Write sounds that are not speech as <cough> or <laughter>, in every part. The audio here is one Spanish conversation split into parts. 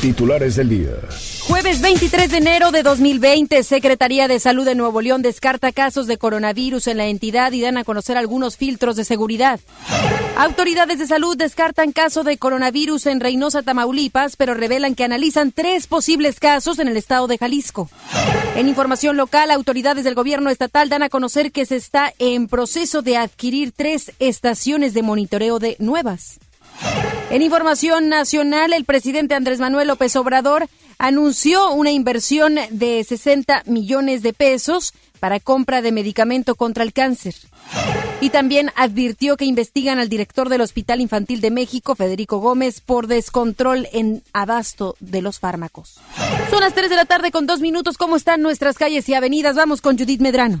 Titulares del día. Jueves 23 de enero de 2020, Secretaría de Salud de Nuevo León descarta casos de coronavirus en la entidad y dan a conocer algunos filtros de seguridad. Autoridades de salud descartan caso de coronavirus en Reynosa, Tamaulipas, pero revelan que analizan tres posibles casos en el estado de Jalisco. En información local, autoridades del gobierno estatal dan a conocer que se está en proceso de adquirir tres estaciones de monitoreo de nuevas. En información nacional, el presidente Andrés Manuel López Obrador anunció una inversión de 60 millones de pesos para compra de medicamento contra el cáncer. Y también advirtió que investigan al director del Hospital Infantil de México, Federico Gómez, por descontrol en abasto de los fármacos. Son las 3 de la tarde con dos minutos. ¿Cómo están nuestras calles y avenidas? Vamos con Judith Medrano.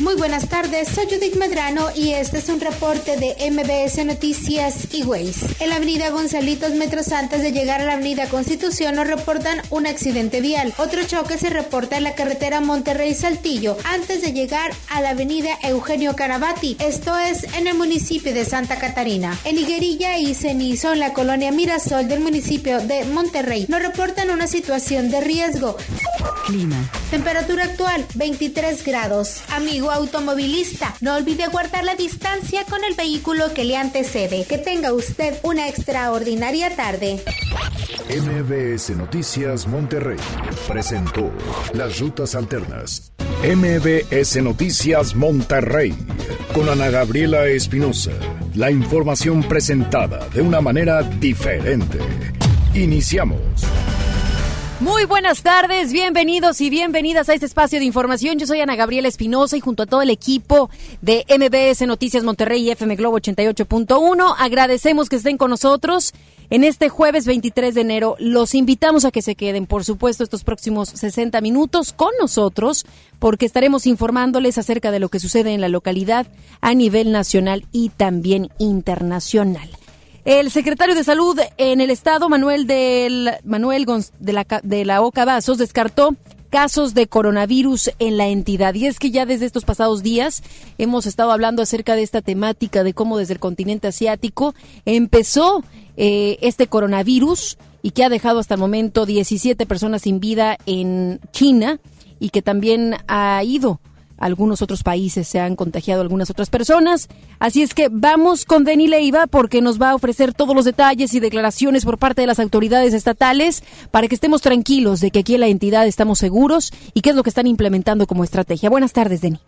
Muy buenas tardes, soy Judith Medrano y este es un reporte de MBS Noticias y Ways. En la avenida Gonzalitos, metros antes de llegar a la avenida Constitución, nos reportan un accidente vial. Otro choque se reporta en la carretera Monterrey-Saltillo, antes de llegar a la avenida Eugenio Carabati. Esto es en el municipio de Santa Catarina. En Higuerilla y Cenizo, en la colonia Mirasol del municipio de Monterrey, nos reportan una situación de riesgo. Clima. Temperatura actual, 23 grados. Automovilista, no olvide guardar la distancia con el vehículo que le antecede. Que tenga usted una extraordinaria tarde. MBS Noticias Monterrey presentó Las Rutas Alternas. MBS Noticias Monterrey con Ana Gabriela Espinosa. La información presentada de una manera diferente. Iniciamos. Muy buenas tardes, bienvenidos y bienvenidas a este espacio de información. Yo soy Ana Gabriela Espinosa y junto a todo el equipo de MBS Noticias Monterrey y FM Globo 88.1 agradecemos que estén con nosotros en este jueves 23 de enero. Los invitamos a que se queden, por supuesto, estos próximos 60 minutos con nosotros porque estaremos informándoles acerca de lo que sucede en la localidad a nivel nacional y también internacional. El secretario de Salud en el estado, Manuel, del, Manuel de, la, de la Oca Vasos, descartó casos de coronavirus en la entidad. Y es que ya desde estos pasados días hemos estado hablando acerca de esta temática, de cómo desde el continente asiático empezó eh, este coronavirus y que ha dejado hasta el momento 17 personas sin vida en China y que también ha ido algunos otros países se han contagiado algunas otras personas. Así es que vamos con Denny Leiva porque nos va a ofrecer todos los detalles y declaraciones por parte de las autoridades estatales para que estemos tranquilos de que aquí en la entidad estamos seguros y qué es lo que están implementando como estrategia. Buenas tardes, Denny.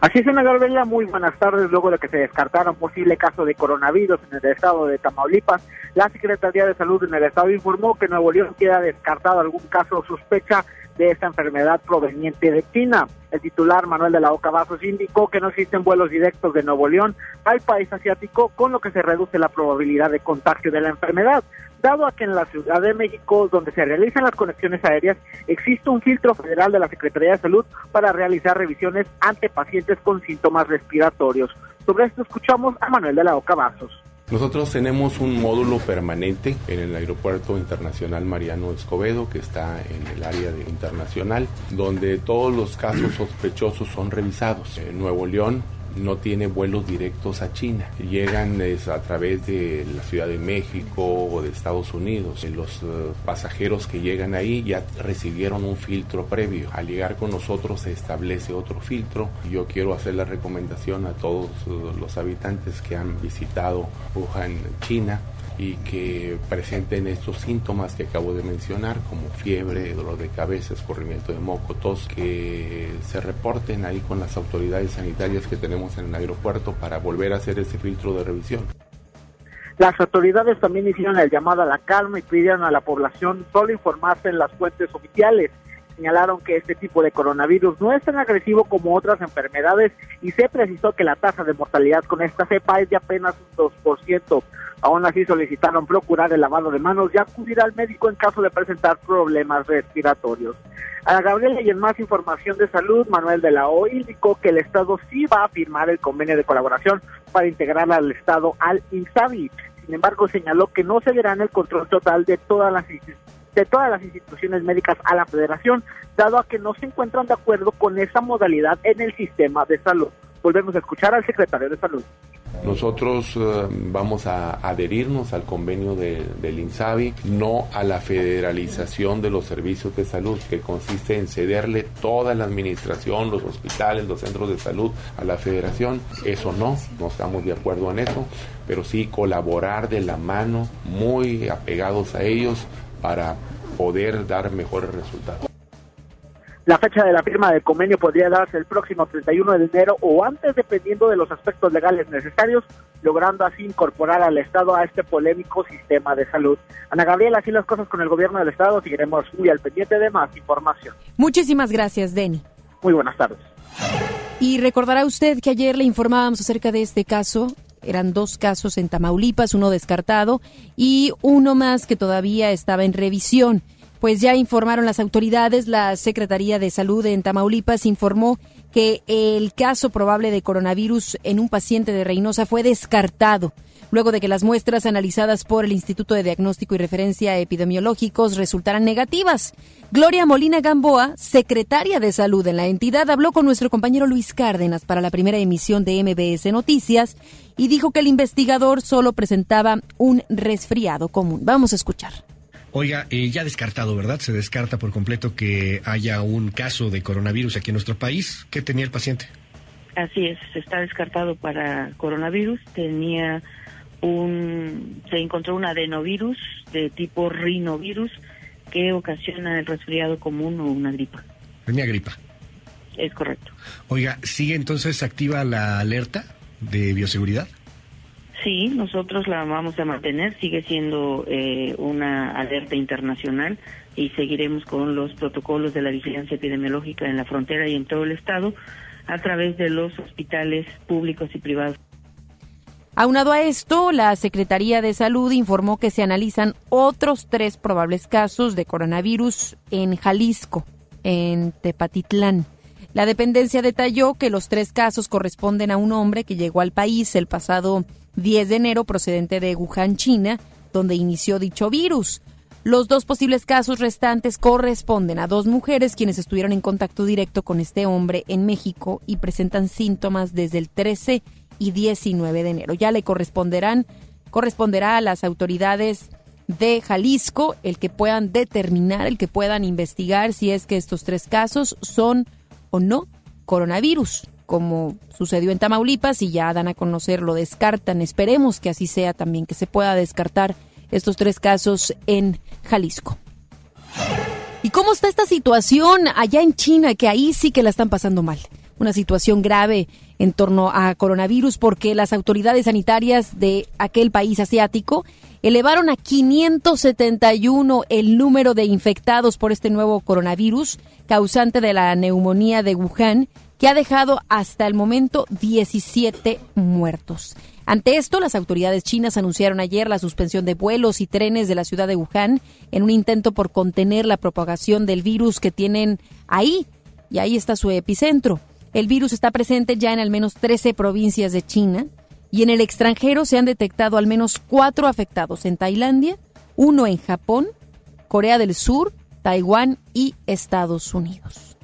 Así es, Ana Gabriela, muy buenas tardes. Luego de que se descartara un posible caso de coronavirus en el estado de Tamaulipas, la Secretaría de Salud en el estado informó que Nuevo León queda descartado algún caso sospecha de esta enfermedad proveniente de China. El titular Manuel de la Oca Vasos indicó que no existen vuelos directos de Nuevo León al país asiático, con lo que se reduce la probabilidad de contagio de la enfermedad. Dado a que en la Ciudad de México, donde se realizan las conexiones aéreas, existe un filtro federal de la Secretaría de Salud para realizar revisiones ante pacientes con síntomas respiratorios. Sobre esto escuchamos a Manuel de la Oca Vasos. Nosotros tenemos un módulo permanente en el Aeropuerto Internacional Mariano Escobedo, que está en el área de internacional, donde todos los casos sospechosos son revisados. En Nuevo León no tiene vuelos directos a China. Llegan a través de la Ciudad de México o de Estados Unidos. Los eh, pasajeros que llegan ahí ya recibieron un filtro previo. Al llegar con nosotros se establece otro filtro. Yo quiero hacer la recomendación a todos eh, los habitantes que han visitado Wuhan, China, y que presenten estos síntomas que acabo de mencionar, como fiebre, dolor de cabeza, escurrimiento de moco, tos, que se reporten ahí con las autoridades sanitarias que tenemos en el aeropuerto para volver a hacer ese filtro de revisión. Las autoridades también hicieron el llamado a la calma y pidieron a la población solo informarse en las fuentes oficiales señalaron que este tipo de coronavirus no es tan agresivo como otras enfermedades y se precisó que la tasa de mortalidad con esta cepa es de apenas un 2%. Aún así solicitaron procurar el lavado de manos y acudir al médico en caso de presentar problemas respiratorios. A Gabriela y en más información de salud, Manuel de la O indicó que el Estado sí va a firmar el convenio de colaboración para integrar al Estado al INSABI sin embargo señaló que no cederá en el control total de todas las de todas las instituciones médicas a la federación, dado a que no se encuentran de acuerdo con esa modalidad en el sistema de salud. Volvemos a escuchar al secretario de salud. Nosotros eh, vamos a adherirnos al convenio del INSABI, no a la federalización de los servicios de salud, que consiste en cederle toda la administración, los hospitales, los centros de salud a la federación. Eso no, no estamos de acuerdo en eso, pero sí colaborar de la mano, muy apegados a ellos, para poder dar mejores resultados. La fecha de la firma del convenio podría darse el próximo 31 de enero o antes, dependiendo de los aspectos legales necesarios, logrando así incorporar al Estado a este polémico sistema de salud. Ana Gabriela, así las cosas con el gobierno del Estado, seguiremos muy al pendiente de más información. Muchísimas gracias, Denny. Muy buenas tardes. Y recordará usted que ayer le informábamos acerca de este caso. Eran dos casos en Tamaulipas, uno descartado y uno más que todavía estaba en revisión. Pues ya informaron las autoridades, la Secretaría de Salud en Tamaulipas informó que el caso probable de coronavirus en un paciente de Reynosa fue descartado luego de que las muestras analizadas por el Instituto de Diagnóstico y Referencia Epidemiológicos resultaran negativas. Gloria Molina Gamboa, secretaria de Salud en la entidad, habló con nuestro compañero Luis Cárdenas para la primera emisión de MBS Noticias y dijo que el investigador solo presentaba un resfriado común. Vamos a escuchar. Oiga, eh, ya descartado, ¿verdad? Se descarta por completo que haya un caso de coronavirus aquí en nuestro país. ¿Qué tenía el paciente? Así es, está descartado para coronavirus. Tenía un, se encontró un adenovirus de tipo rinovirus que ocasiona el resfriado común o una gripa. Tenía gripa. Es correcto. Oiga, ¿sigue entonces activa la alerta de bioseguridad? Sí, nosotros la vamos a mantener, sigue siendo eh, una alerta internacional y seguiremos con los protocolos de la vigilancia epidemiológica en la frontera y en todo el estado a través de los hospitales públicos y privados. Aunado a esto, la Secretaría de Salud informó que se analizan otros tres probables casos de coronavirus en Jalisco, en Tepatitlán. La dependencia detalló que los tres casos corresponden a un hombre que llegó al país el pasado 10 de enero procedente de Wuhan, China, donde inició dicho virus. Los dos posibles casos restantes corresponden a dos mujeres quienes estuvieron en contacto directo con este hombre en México y presentan síntomas desde el 13 y 19 de enero. Ya le corresponderán, corresponderá a las autoridades de Jalisco el que puedan determinar, el que puedan investigar si es que estos tres casos son o no coronavirus como sucedió en Tamaulipas y ya dan a conocer, lo descartan. Esperemos que así sea también, que se pueda descartar estos tres casos en Jalisco. ¿Y cómo está esta situación allá en China, que ahí sí que la están pasando mal? Una situación grave en torno a coronavirus porque las autoridades sanitarias de aquel país asiático elevaron a 571 el número de infectados por este nuevo coronavirus causante de la neumonía de Wuhan que ha dejado hasta el momento 17 muertos. Ante esto, las autoridades chinas anunciaron ayer la suspensión de vuelos y trenes de la ciudad de Wuhan en un intento por contener la propagación del virus que tienen ahí, y ahí está su epicentro. El virus está presente ya en al menos 13 provincias de China y en el extranjero se han detectado al menos cuatro afectados en Tailandia, uno en Japón, Corea del Sur, Taiwán y Estados Unidos.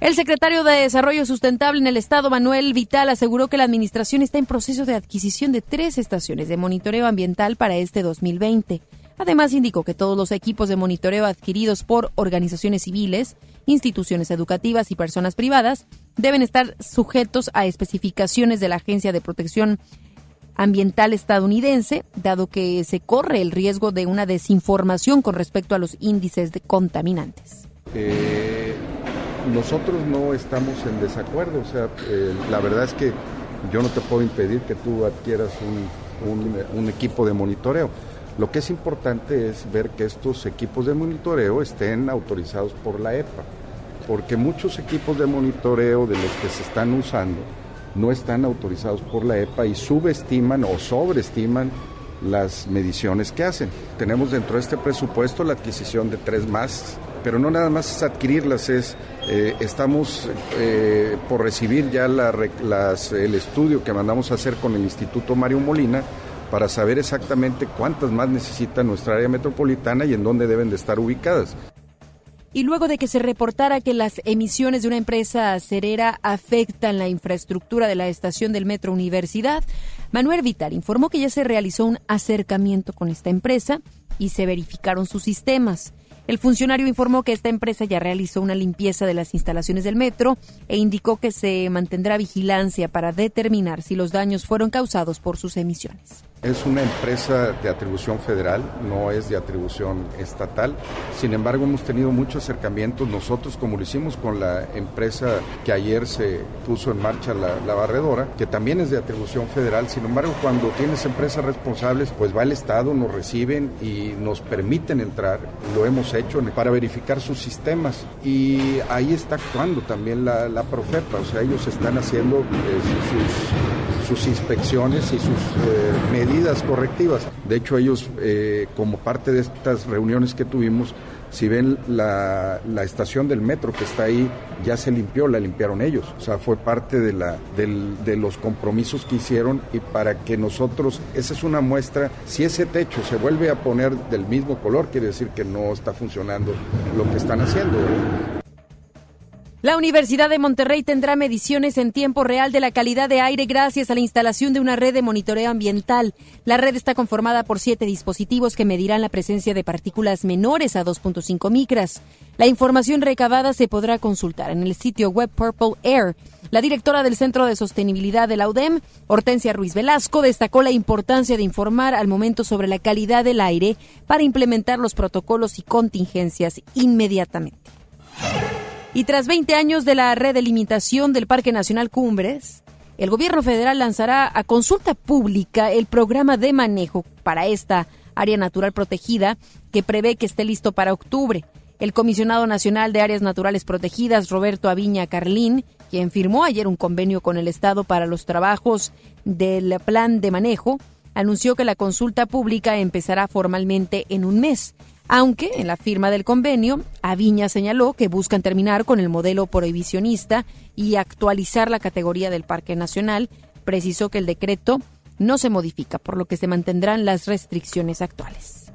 El secretario de Desarrollo Sustentable en el Estado, Manuel Vital, aseguró que la Administración está en proceso de adquisición de tres estaciones de monitoreo ambiental para este 2020. Además, indicó que todos los equipos de monitoreo adquiridos por organizaciones civiles, instituciones educativas y personas privadas deben estar sujetos a especificaciones de la Agencia de Protección Ambiental estadounidense, dado que se corre el riesgo de una desinformación con respecto a los índices de contaminantes. Eh nosotros no estamos en desacuerdo, o sea, eh, la verdad es que yo no te puedo impedir que tú adquieras un, equipo de monitoreo. Lo que es importante es ver que estos equipos de monitoreo estén autorizados por la EPA, porque muchos equipos de monitoreo de los que se están usando no están autorizados por la EPA y subestiman o sobreestiman las mediciones que hacen. Tenemos dentro de este presupuesto la adquisición de tres más pero no nada más es adquirirlas, es eh, estamos eh, por recibir ya el estudio que mandamos a hacer con el Instituto Mario Molina para saber exactamente cuántas más necesita nuestra área metropolitana y en dónde deben de estar ubicadas. Y luego de que se reportara que las emisiones de una empresa acerera afectan la infraestructura de la estación del Metro Universidad, Manuel Vitar informó que ya se realizó un acercamiento con esta empresa y se verificaron sus sistemas. El funcionario informó que esta empresa ya realizó una limpieza de las instalaciones del metro e indicó que se mantendrá vigilancia para determinar si los daños fueron causados por sus emisiones. Es una empresa de atribución federal, no es de atribución estatal. Sin embargo, hemos tenido muchos acercamientos nosotros, como lo hicimos con la empresa que ayer se puso en marcha la, barredora, que también es de atribución federal. Sin embargo, cuando tienes empresas responsables, pues va el Estado, nos reciben y nos permiten entrar. Lo hemos hecho para verificar sus sistemas. Y ahí está actuando también la, la Profepa, o sea, ellos están haciendo eh, sus sus inspecciones y sus eh, medidas correctivas. De hecho, ellos, eh, como parte de estas reuniones que tuvimos, si ven la, estación del metro que está ahí, ya se limpió, la limpiaron ellos. O sea, fue parte de, la, de los compromisos que hicieron y para que nosotros, esa es una muestra, si ese techo se vuelve a poner del mismo color, quiere decir que no está funcionando lo que están haciendo. La Universidad de Monterrey tendrá mediciones en tiempo real de la calidad de aire gracias a la instalación de una red de monitoreo ambiental. La red está conformada por siete dispositivos que medirán la presencia de partículas menores a 2.5 micras. La información recabada se podrá consultar en el sitio web Purple Air. La directora del Centro de Sostenibilidad de la UDEM, Hortensia Ruiz Velasco, destacó la importancia de informar al momento sobre la calidad del aire para implementar los protocolos y contingencias inmediatamente. Y tras 20 años de la redelimitación del Parque Nacional Cumbres, el gobierno federal lanzará a consulta pública el programa de manejo para esta área natural protegida que prevé que esté listo para octubre. El comisionado nacional de áreas naturales protegidas, Roberto Aviña Carlín, quien firmó ayer un convenio con el Estado para los trabajos del plan de manejo, anunció que la consulta pública empezará formalmente en un mes aunque en la firma del convenio, Aviña señaló que buscan terminar con el modelo prohibicionista y actualizar la categoría del Parque Nacional. Precisó que el decreto no se modifica, por lo que se mantendrán las restricciones actuales.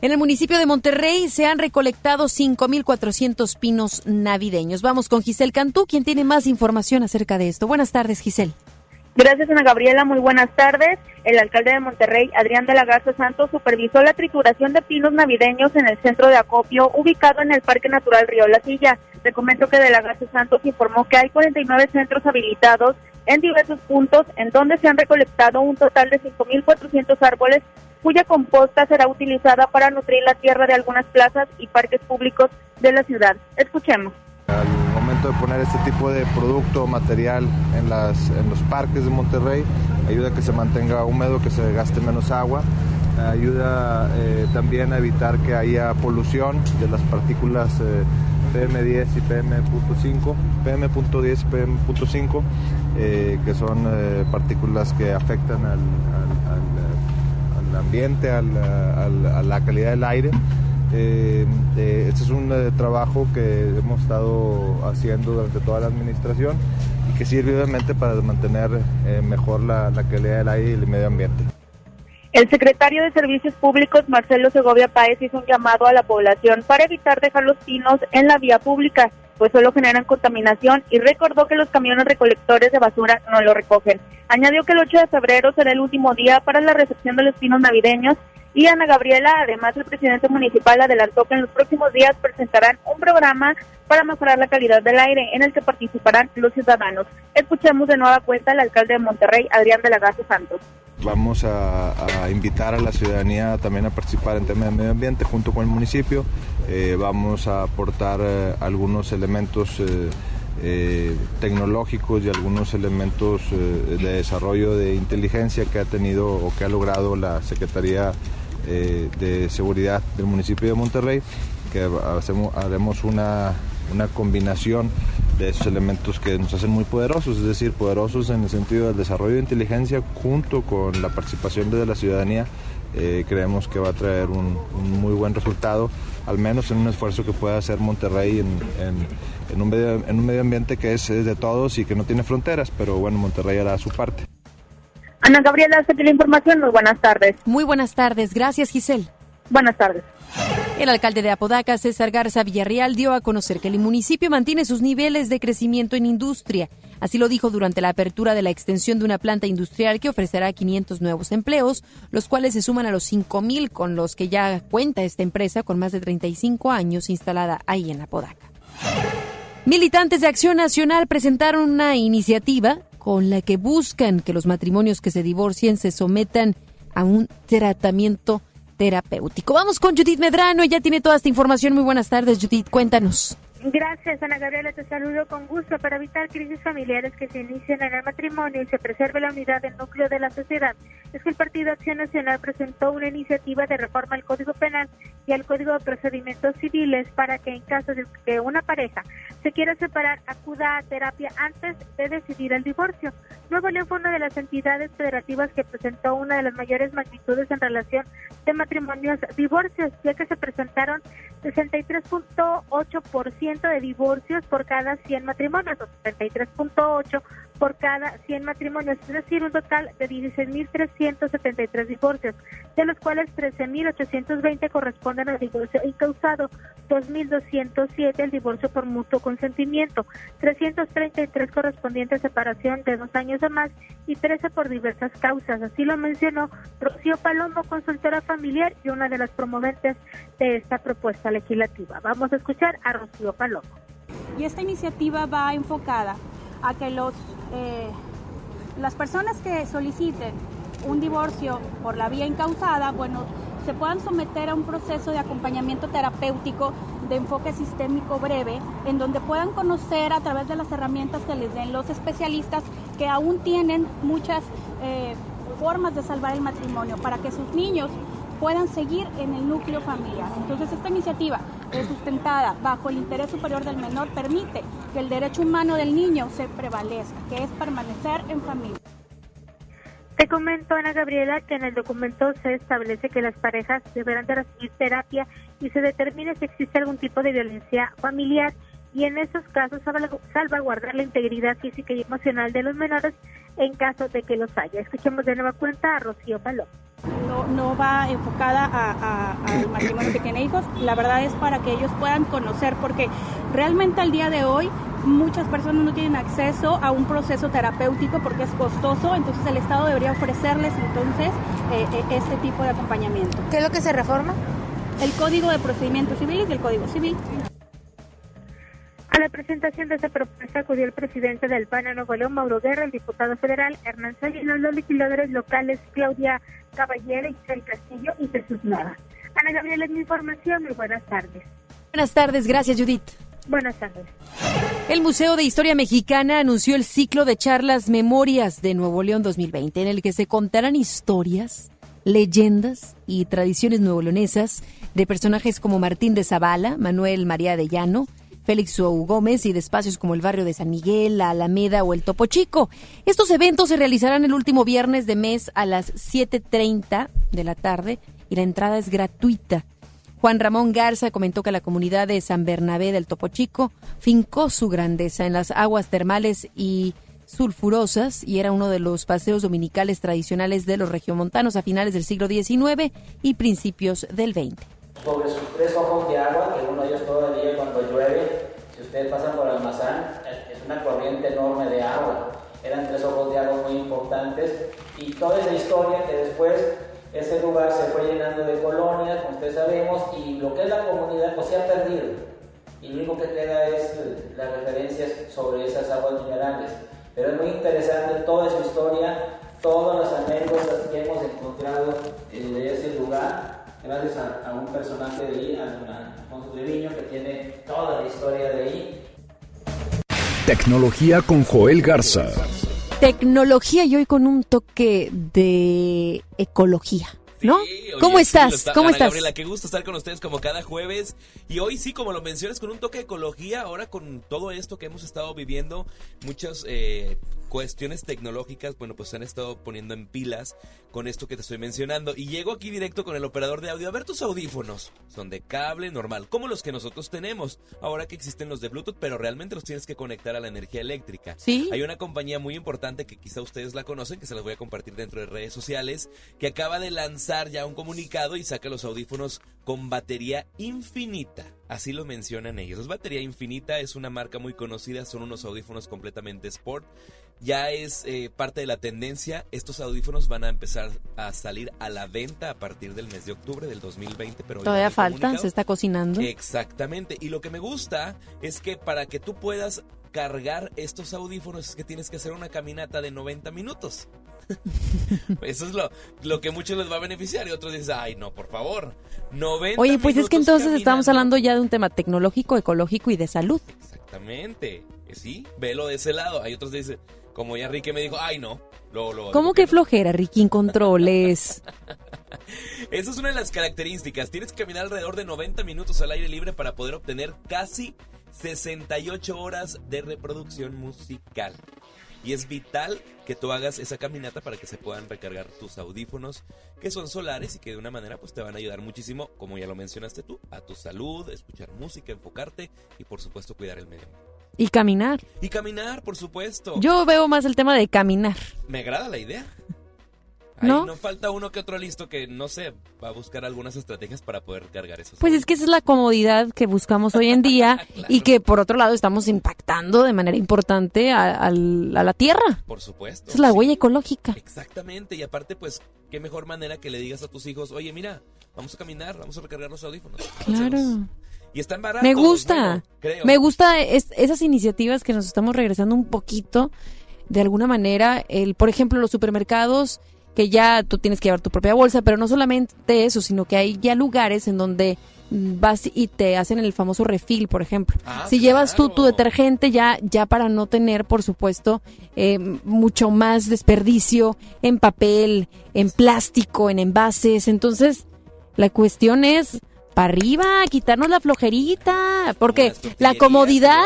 En el municipio de Monterrey se han recolectado 5.400 pinos navideños. Vamos con Giselle Cantú, quien tiene más información acerca de esto. Buenas tardes, Giselle. Gracias, Ana Gabriela. Muy buenas tardes. El alcalde de Monterrey, Adrián de la Garza Santos, supervisó la trituración de pinos navideños en el centro de acopio ubicado en el Parque Natural Río La Silla. Te comento que de la Garza Santos informó que hay 49 centros habilitados en diversos puntos en donde se han recolectado un total de 5.400 árboles cuya composta será utilizada para nutrir la tierra de algunas plazas y parques públicos de la ciudad. Escuchemos de poner este tipo de producto o material en, los parques de Monterrey ayuda a que se mantenga húmedo, que se gaste menos agua, ayuda eh, también a evitar que haya polución de las partículas eh, PM10 y PM.5, PM.10 y PM.5, eh, que son partículas que afectan al, al, al ambiente, a la calidad del aire. Eh, eh, este es un eh, trabajo que hemos estado haciendo durante toda la administración y que sirve obviamente para mantener mejor la, la, calidad del aire y el medio ambiente. El secretario de Servicios Públicos, Marcelo Segovia Páez, hizo un llamado a la población para evitar dejar los pinos en la vía pública, pues solo generan contaminación y recordó que los camiones recolectores de basura no lo recogen. Añadió que el 8 de febrero será el último día para la recepción de los pinos navideños y Ana Gabriela, además el presidente municipal adelantó que en los próximos días presentarán un programa para mejorar la calidad del aire en el que participarán los ciudadanos. Escuchemos de nueva cuenta al alcalde de Monterrey, Adrián de la Garza Santos. Vamos a, invitar a la ciudadanía también a participar en temas de medio ambiente junto con el municipio. Eh, vamos a aportar eh, algunos elementos eh, tecnológicos y algunos elementos de desarrollo de inteligencia que ha tenido o que ha logrado la Secretaría eh, de seguridad del municipio de Monterrey, que hacemos, haremos una, una combinación de esos elementos que nos hacen muy poderosos, es decir, poderosos en el sentido del desarrollo de inteligencia junto con la participación de la ciudadanía. Eh, creemos que va a traer un, muy buen resultado, al menos en un esfuerzo que pueda hacer Monterrey en, en, un, medio, en un medio ambiente que es, es de todos y que no tiene fronteras, pero bueno, Monterrey hará su parte. Ana Gabriela, de la información. Muy buenas tardes. Muy buenas tardes. Gracias, Giselle. Buenas tardes. El alcalde de Apodaca, César Garza Villarreal, dio a conocer que el municipio mantiene sus niveles de crecimiento en industria. Así lo dijo durante la apertura de la extensión de una planta industrial que ofrecerá 500 nuevos empleos, los cuales se suman a los 5.000 con los que ya cuenta esta empresa con más de 35 años instalada ahí en Apodaca. Militantes de Acción Nacional presentaron una iniciativa con la que buscan que los matrimonios que se divorcien se sometan a un tratamiento terapéutico. Vamos con Judith Medrano, ella tiene toda esta información. Muy buenas tardes, Judith, cuéntanos. Gracias, Ana Gabriela. Te saludo con gusto. Para evitar crisis familiares que se inician en el matrimonio y se preserve la unidad del núcleo de la sociedad, es que el Partido Acción Nacional presentó una iniciativa de reforma al Código Penal y al Código de Procedimientos Civiles para que en caso de que una pareja se quiera separar, acuda a terapia antes de decidir el divorcio. Nuevo León fue una de las entidades federativas que presentó una de las mayores magnitudes en relación de matrimonios divorcios, ya que se presentaron 63.8% de divorcios por cada 100 matrimonios, o 73.8 por cada 100 matrimonios, es decir, un total de 16.373 divorcios, de los cuales 13.820 corresponden al divorcio incausado, 2.207 el divorcio por mutuo consentimiento, 333 correspondientes a separación de dos años o más y 13 por diversas causas. Así lo mencionó Rocío Palomo, consultora familiar y una de las promoventes de esta propuesta legislativa. Vamos a escuchar a Rocío Palomo. Y esta iniciativa va enfocada a que los, eh, las personas que soliciten un divorcio por la vía incausada, bueno, se puedan someter a un proceso de acompañamiento terapéutico de enfoque sistémico breve, en donde puedan conocer a través de las herramientas que les den los especialistas que aún tienen muchas eh, formas de salvar el matrimonio para que sus niños puedan seguir en el núcleo familiar. Entonces esta iniciativa sustentada bajo el interés superior del menor permite que el derecho humano del niño se prevalezca, que es permanecer en familia. Te comento, Ana Gabriela, que en el documento se establece que las parejas deberán de recibir terapia y se determine si existe algún tipo de violencia familiar y en esos casos salvaguardar la integridad física y emocional de los menores en caso de que los haya. Escuchemos de nueva cuenta a Rocío Paloma. No, no va enfocada al matrimonio que tiene hijos, la verdad es para que ellos puedan conocer, porque realmente al día de hoy muchas personas no tienen acceso a un proceso terapéutico porque es costoso, entonces el Estado debería ofrecerles entonces eh, eh, este tipo de acompañamiento. ¿Qué es lo que se reforma? El Código de Procedimientos Civiles y el Código Civil. A la presentación de esta propuesta acudió el presidente del PAN a Nuevo León, Mauro Guerra, el diputado federal Hernán Salinas, los legisladores locales Claudia Caballero, Isabel Castillo y Jesús Nava. Ana Gabriela, es mi información. Muy buenas tardes. Buenas tardes. Gracias, Judith. Buenas tardes. El Museo de Historia Mexicana anunció el ciclo de charlas Memorias de Nuevo León 2020, en el que se contarán historias, leyendas y tradiciones nuevoleonesas de personajes como Martín de Zavala, Manuel María de Llano, Félix U. Gómez y de espacios como el barrio de San Miguel, la Alameda o el Topo Chico. Estos eventos se realizarán el último viernes de mes a las 7.30 de la tarde y la entrada es gratuita. Juan Ramón Garza comentó que la comunidad de San Bernabé del Topo Chico fincó su grandeza en las aguas termales y sulfurosas y era uno de los paseos dominicales tradicionales de los regiomontanos a finales del siglo XIX y principios del XX sobre sus tres ojos de agua, que uno de ellos todavía cuando llueve, si ustedes pasan por Almazán, es una corriente enorme de agua. Eran tres ojos de agua muy importantes y toda esa historia que después ese lugar se fue llenando de colonias, como ustedes sabemos, y lo que es la comunidad pues se ha perdido. Y lo único que queda es las referencias sobre esas aguas minerales. Pero es muy interesante toda esa historia, todas las anécdotas que hemos encontrado de ese lugar gracias a, un personaje de ahí, a, Alfonso Treviño, que tiene toda la historia de ahí. Tecnología con Joel Garza. Tecnología y hoy con un toque de ecología. ¿No? ¿Cómo estás? ¿Cómo estás? Gabriela, qué gusto estar con ustedes como cada jueves. Y hoy sí, como lo mencionas, con un toque de ecología, ahora con todo esto que hemos estado viviendo, muchos eh, cuestiones tecnológicas, bueno, pues se han estado poniendo en pilas con esto que te estoy mencionando. Y llego aquí directo con el operador de audio. A ver tus audífonos. Son de cable normal, como los que nosotros tenemos. Ahora que existen los de Bluetooth, pero realmente los tienes que conectar a la energía eléctrica. Sí. Hay una compañía muy importante que quizá ustedes la conocen, que se las voy a compartir dentro de redes sociales, que acaba de lanzar ya un comunicado y saca los audífonos con batería infinita. Así lo mencionan ellos. Es batería infinita, es una marca muy conocida, son unos audífonos completamente sport. Ya es eh, parte de la tendencia. Estos audífonos van a empezar a salir a la venta a partir del mes de octubre del 2020. Pero Todavía falta, se está cocinando. Exactamente. Y lo que me gusta es que para que tú puedas cargar estos audífonos es que tienes que hacer una caminata de 90 minutos. <laughs> Eso es lo, lo que muchos les va a beneficiar y otros dicen, ay no, por favor, 90 Oye, pues es que entonces estamos caminando". hablando ya de un tema tecnológico, ecológico y de salud. Exactamente, Eh, sí, velo de ese lado. Hay otros que dicen, como ya Enrique me dijo, ay no, luego, luego, ¿Cómo que no". flojera, Ricky, en controles? <laughs> Esa es una de las características. Tienes que caminar alrededor de 90 minutos al aire libre para poder obtener casi 68 horas de reproducción musical. Y es vital que tú hagas esa caminata para que se puedan recargar tus audífonos, que son solares y que de una manera pues te van a ayudar muchísimo, como ya lo mencionaste tú, a tu salud, escuchar música, enfocarte y por supuesto cuidar el medio ambiente. Y caminar. Y caminar, por supuesto. Yo veo más el tema de caminar. Me agrada la idea. Ahí ¿No? no falta uno que otro listo que, no sé, va a buscar algunas estrategias para poder cargar esos. Pues es que esa es la comodidad que buscamos hoy en día <laughs> y que por otro lado estamos impactando de manera importante a, a la tierra. Por supuesto. Esa es la sí. huella ecológica. Exactamente, y aparte, pues, qué mejor manera que le digas a tus hijos, oye, mira, vamos a caminar, vamos a recargar los audífonos. Claro. Y están baratos. Me gusta. bueno. Me gusta es- esas iniciativas que nos estamos regresando un poquito de alguna manera. El, por ejemplo, los supermercados que ya tú tienes que llevar tu propia bolsa, pero no solamente eso, sino que hay ya lugares en donde vas y te hacen el famoso refill, por ejemplo. Ah, si llevas tú tu detergente ya ya para no tener, por supuesto, eh, mucho más desperdicio en papel, en plástico, en envases, entonces la cuestión es para arriba, quitarnos la flojerita, porque la comodidad,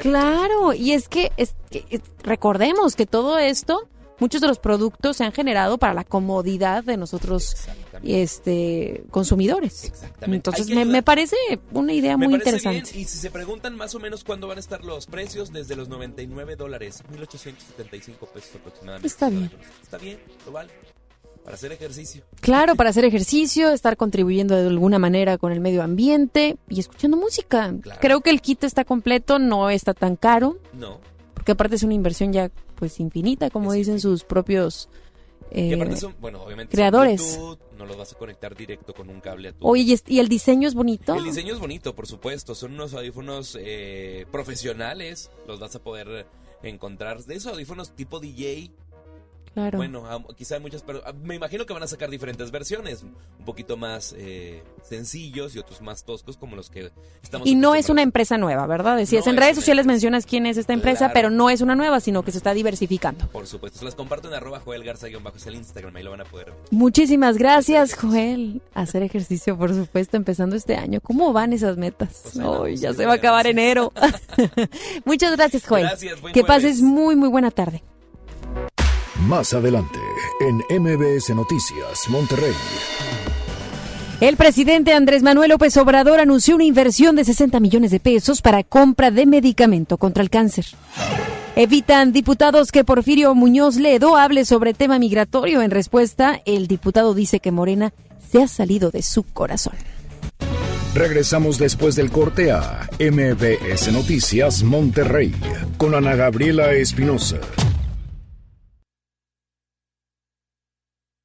claro, y es que, es que, es- recordemos que todo esto, muchos de los productos se han generado para la comodidad de nosotros, este, consumidores. Entonces Hay que me, parece una idea Me muy interesante. bien, Y si se preguntan más o menos cuándo van a estar los precios, desde los 99 dólares, 1875 pesos aproximadamente. Está bien. Está bien, lo vale. Para hacer ejercicio. Claro, para hacer ejercicio, estar contribuyendo de alguna manera con el medio ambiente y escuchando música. Creo que el kit está completo, no está tan caro, No. porque aparte es una inversión ya pues infinita, como dicen sus propios y eh, aparte son, bueno, obviamente son creadores. Bluetooth, no los vas a conectar directo con un cable a tu Oye, ¿y es- ¿y el diseño es bonito? El diseño es bonito, por supuesto. Son unos audífonos eh, profesionales. Los vas a poder encontrar. De esos audífonos tipo DJ. Claro. Bueno, quizá hay muchas, pero ah, me imagino que van a sacar diferentes versiones. Un poquito más eh, sencillos y otros más toscos, como los que estamos Y no es una empresa nueva, ¿verdad? Decías, No en es redes sociales mencionas quién es esta empresa, Claro. pero no es una nueva, sino que se está diversificando. Por supuesto, se las comparto en arroba Joel Garza-bajo, es el Instagram, ahí lo van a poder ver. Muchísimas gracias, Joel. Hacer ejercicio, por supuesto, empezando este año. ¿Cómo van esas metas? Pues ya se va a acabar enero. <laughs> <laughs> Muchas gracias, Joel. Gracias, buen que jueves. pases muy, muy buena tarde. Más adelante, en MBS Noticias, Monterrey. El presidente Andrés Manuel López Obrador anunció una inversión de 60 millones de pesos para compra de medicamento contra el cáncer. Evitan diputados que Porfirio Muñoz Ledo hable sobre tema migratorio. En respuesta, el diputado dice que Morena se ha salido de su corazón. Regresamos después del corte a MBS Noticias Monterrey con Ana Gabriela Espinosa.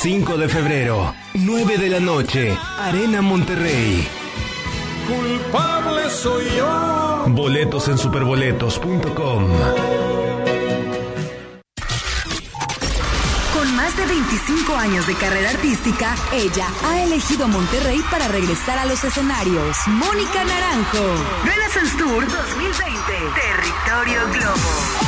5 de febrero, 9 de la noche, Arena Monterrey. Culpable soy yo. Boletos en superboletos.com. Con más de 25 años de carrera artística, ella ha elegido Monterrey para regresar a los escenarios. Mónica Naranjo. Renaissance Tour 2020. Territorio Globo.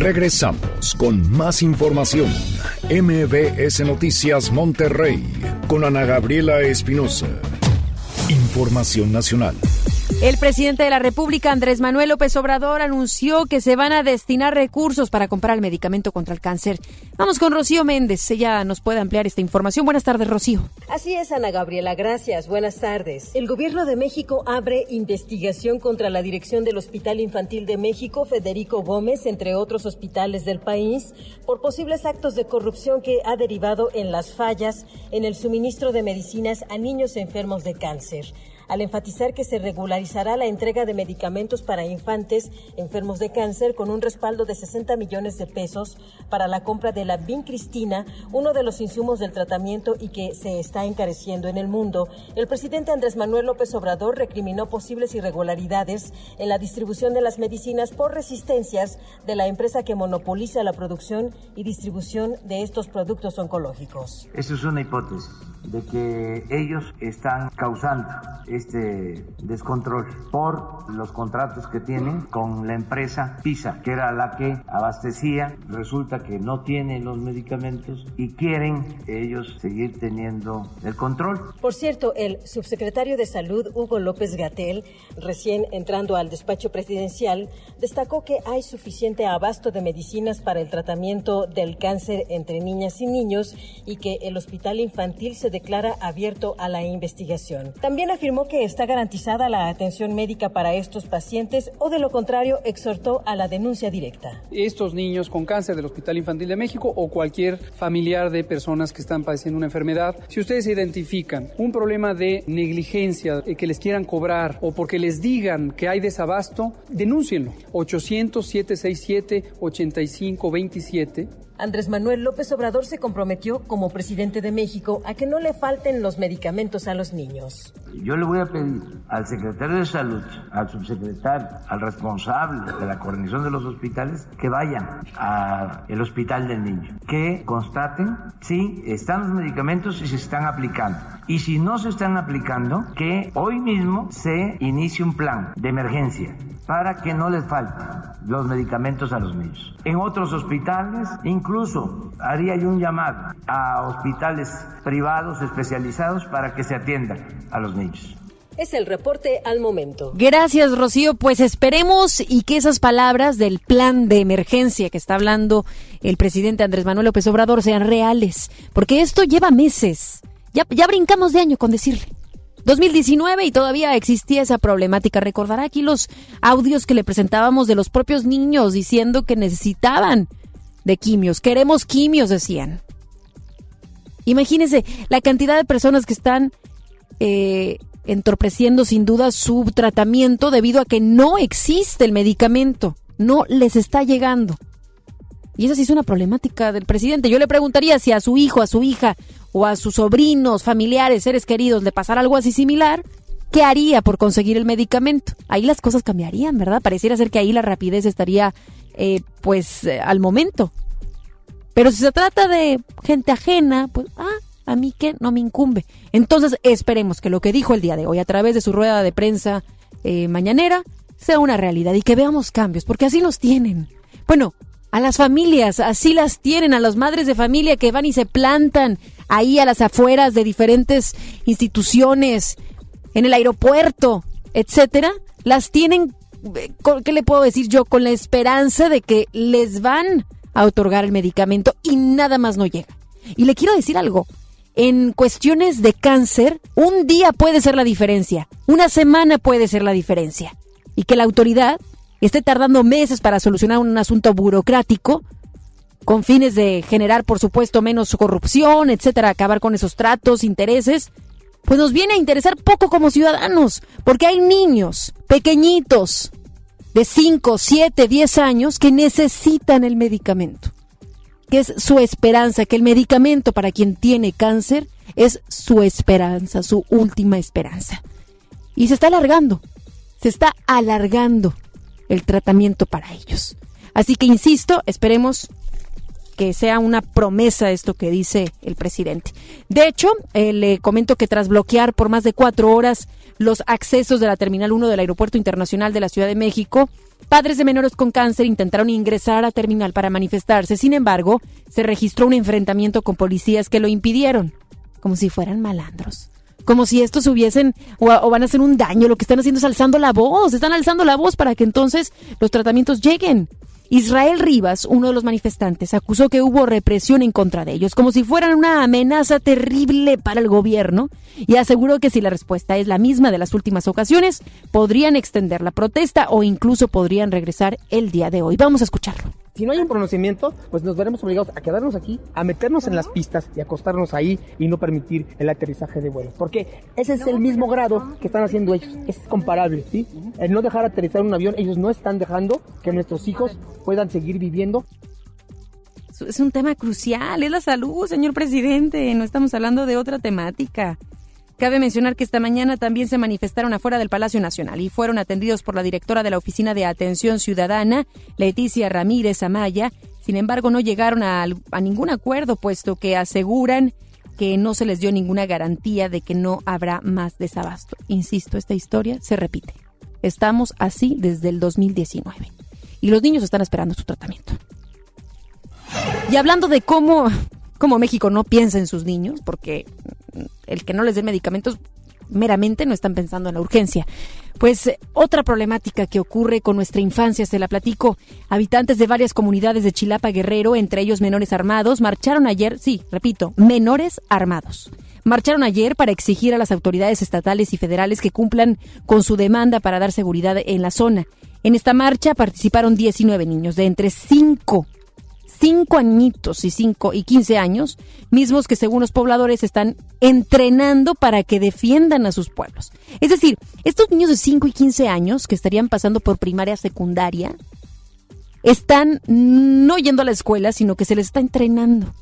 Regresamos con más información. MBS Noticias Monterrey con Ana Gabriela Espinosa. Información nacional. El presidente de la República, Andrés Manuel López Obrador, anunció que se van a destinar recursos para comprar el medicamento contra el cáncer. Vamos con Rocío Méndez. Ella nos puede ampliar esta información. Buenas tardes, Rocío. Así es, Ana Gabriela. Gracias. Buenas tardes. El gobierno de México abre investigación contra la dirección del Hospital Infantil de México, Federico Gómez, entre otros hospitales del país, por posibles actos de corrupción que ha derivado en las fallas en el suministro de medicinas a niños enfermos de cáncer al enfatizar que se regularizará la entrega de medicamentos para infantes enfermos de cáncer con un respaldo de 60 millones de pesos para la compra de la vincristina, uno de los insumos del tratamiento y que se está encareciendo en el mundo. El presidente Andrés Manuel López Obrador recriminó posibles irregularidades en la distribución de las medicinas por resistencias de la empresa que monopoliza la producción y distribución de estos productos oncológicos. Eso es una hipótesis de que ellos están causando este descontrol por los contratos que tienen con la empresa PISA, que era la que abastecía. Resulta que no tiene los medicamentos y quieren ellos seguir teniendo el control. Por cierto, el subsecretario de Salud, Hugo López Gatel, recién entrando al despacho presidencial, destacó que hay suficiente abasto de medicinas para el tratamiento del cáncer entre niñas y niños y que el hospital infantil se declara abierto a la investigación. También afirmó que está garantizada la atención médica para estos pacientes o de lo contrario exhortó a la denuncia directa. Estos niños con cáncer del Hospital Infantil de México o cualquier familiar de personas que están padeciendo una enfermedad, si ustedes identifican un problema de negligencia, eh, que les quieran cobrar o porque les digan que hay desabasto, denúncienlo. 800-767-8527 Andrés Manuel López Obrador se comprometió como presidente de México a que no le falten los medicamentos a los niños. Yo le voy a pedir al secretario de Salud, al subsecretario, al responsable de la coordinación de los hospitales que vayan al hospital del niño, que constaten si están los medicamentos y se están aplicando. Y si no se están aplicando, que hoy mismo se inicie un plan de emergencia para que no les falten los medicamentos a los niños. En otros hospitales, incluso haría yo un llamado a hospitales privados especializados para que se atiendan a los niños. Es el reporte al momento. Gracias, Rocío. Pues esperemos y que esas palabras del plan de emergencia que está hablando el presidente Andrés Manuel López Obrador sean reales, porque esto lleva meses. Ya, ya brincamos de año con decirle. 2019 y todavía existía esa problemática. Recordará aquí los audios que le presentábamos de los propios niños diciendo que necesitaban de quimios. Queremos quimios, decían. Imagínense la cantidad de personas que están eh, entorpeciendo sin duda su tratamiento debido a que no existe el medicamento. No les está llegando. Y esa sí es una problemática del presidente. Yo le preguntaría si a su hijo, a su hija o a sus sobrinos, familiares, seres queridos le pasara algo así similar, ¿qué haría por conseguir el medicamento? Ahí las cosas cambiarían, ¿verdad? Pareciera ser que ahí la rapidez estaría, eh, pues, eh, al momento. Pero si se trata de gente ajena, pues, ah, a mí que no me incumbe. Entonces, esperemos que lo que dijo el día de hoy a través de su rueda de prensa eh, mañanera sea una realidad y que veamos cambios, porque así los tienen. Bueno, a las familias, así las tienen, a las madres de familia que van y se plantan ahí a las afueras de diferentes instituciones, en el aeropuerto, etcétera, las tienen, eh, ¿qué le puedo decir yo? Con la esperanza de que les van a otorgar el medicamento y nada más no llega. Y le quiero decir algo, en cuestiones de cáncer, un día puede ser la diferencia, una semana puede ser la diferencia. Y que la autoridad esté tardando meses para solucionar un asunto burocrático, con fines de generar, por supuesto, menos corrupción, etcétera, acabar con esos tratos, intereses, pues nos viene a interesar poco como ciudadanos, porque hay niños pequeñitos de 5, 7, 10 años que necesitan el medicamento, que es su esperanza, que el medicamento para quien tiene cáncer es su esperanza, su última esperanza. Y se está alargando, se está alargando el tratamiento para ellos. Así que insisto, esperemos que sea una promesa esto que dice el presidente. De hecho, eh, le comento que tras bloquear por más de cuatro horas los accesos de la Terminal 1 del Aeropuerto Internacional de la Ciudad de México, padres de menores con cáncer intentaron ingresar a la terminal para manifestarse. Sin embargo, se registró un enfrentamiento con policías que lo impidieron, como si fueran malandros. Como si estos hubiesen o, o van a hacer un daño, lo que están haciendo es alzando la voz, están alzando la voz para que entonces los tratamientos lleguen. Israel Rivas, uno de los manifestantes, acusó que hubo represión en contra de ellos, como si fueran una amenaza terrible para el gobierno, y aseguró que si la respuesta es la misma de las últimas ocasiones, podrían extender la protesta o incluso podrían regresar el día de hoy. Vamos a escucharlo. Si no hay un pronunciamiento, pues nos veremos obligados a quedarnos aquí, a meternos en las pistas y acostarnos ahí y no permitir el aterrizaje de vuelos. Porque ese es el mismo grado que están haciendo ellos. Es comparable, ¿sí? El no dejar aterrizar un avión, ellos no están dejando que nuestros hijos puedan seguir viviendo. Es un tema crucial, es la salud, señor presidente. No estamos hablando de otra temática. Cabe mencionar que esta mañana también se manifestaron afuera del Palacio Nacional y fueron atendidos por la directora de la Oficina de Atención Ciudadana, Leticia Ramírez Amaya. Sin embargo, no llegaron a, a ningún acuerdo, puesto que aseguran que no se les dio ninguna garantía de que no habrá más desabasto. Insisto, esta historia se repite. Estamos así desde el 2019 y los niños están esperando su tratamiento. Y hablando de cómo, cómo México no piensa en sus niños, porque el que no les den medicamentos meramente no están pensando en la urgencia. Pues eh, otra problemática que ocurre con nuestra infancia, se la platico. Habitantes de varias comunidades de Chilapa Guerrero, entre ellos menores armados, marcharon ayer, sí, repito, menores armados. marcharon ayer para exigir a las autoridades estatales y federales que cumplan con su demanda para dar seguridad en la zona. En esta marcha participaron 19 niños de entre 5 cinco añitos y cinco y 15 años, mismos que según los pobladores están entrenando para que defiendan a sus pueblos. Es decir, estos niños de 5 y 15 años que estarían pasando por primaria, secundaria, están no yendo a la escuela, sino que se les está entrenando.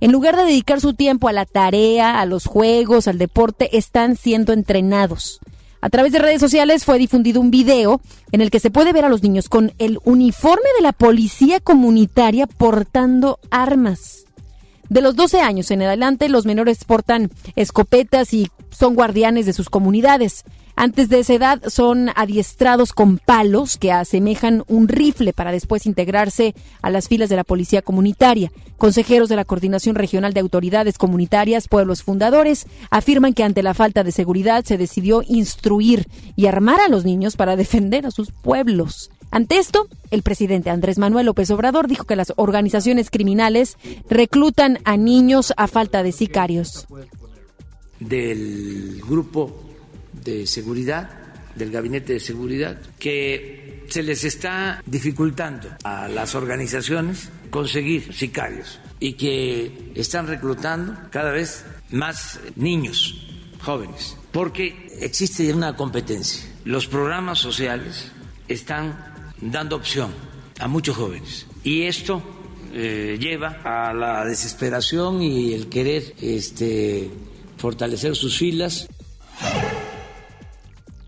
En lugar de dedicar su tiempo a la tarea, a los juegos, al deporte, están siendo entrenados. A través de redes sociales fue difundido un video en el que se puede ver a los niños con el uniforme de la policía comunitaria portando armas. De los 12 años en adelante, los menores portan escopetas y son guardianes de sus comunidades. Antes de esa edad son adiestrados con palos que asemejan un rifle para después integrarse a las filas de la policía comunitaria. Consejeros de la Coordinación Regional de Autoridades Comunitarias, pueblos fundadores, afirman que ante la falta de seguridad se decidió instruir y armar a los niños para <laughs> defender a sus pueblos. Ante esto, el presidente Andrés Manuel López Obrador dijo que las organizaciones criminales reclutan a niños a falta de sicarios. Del grupo de seguridad, del gabinete de seguridad, que se les está dificultando a las organizaciones conseguir sicarios y que están reclutando cada vez más niños jóvenes, porque existe una competencia. Los programas sociales están dando opción a muchos jóvenes. Y esto eh, lleva a la desesperación y el querer este, fortalecer sus filas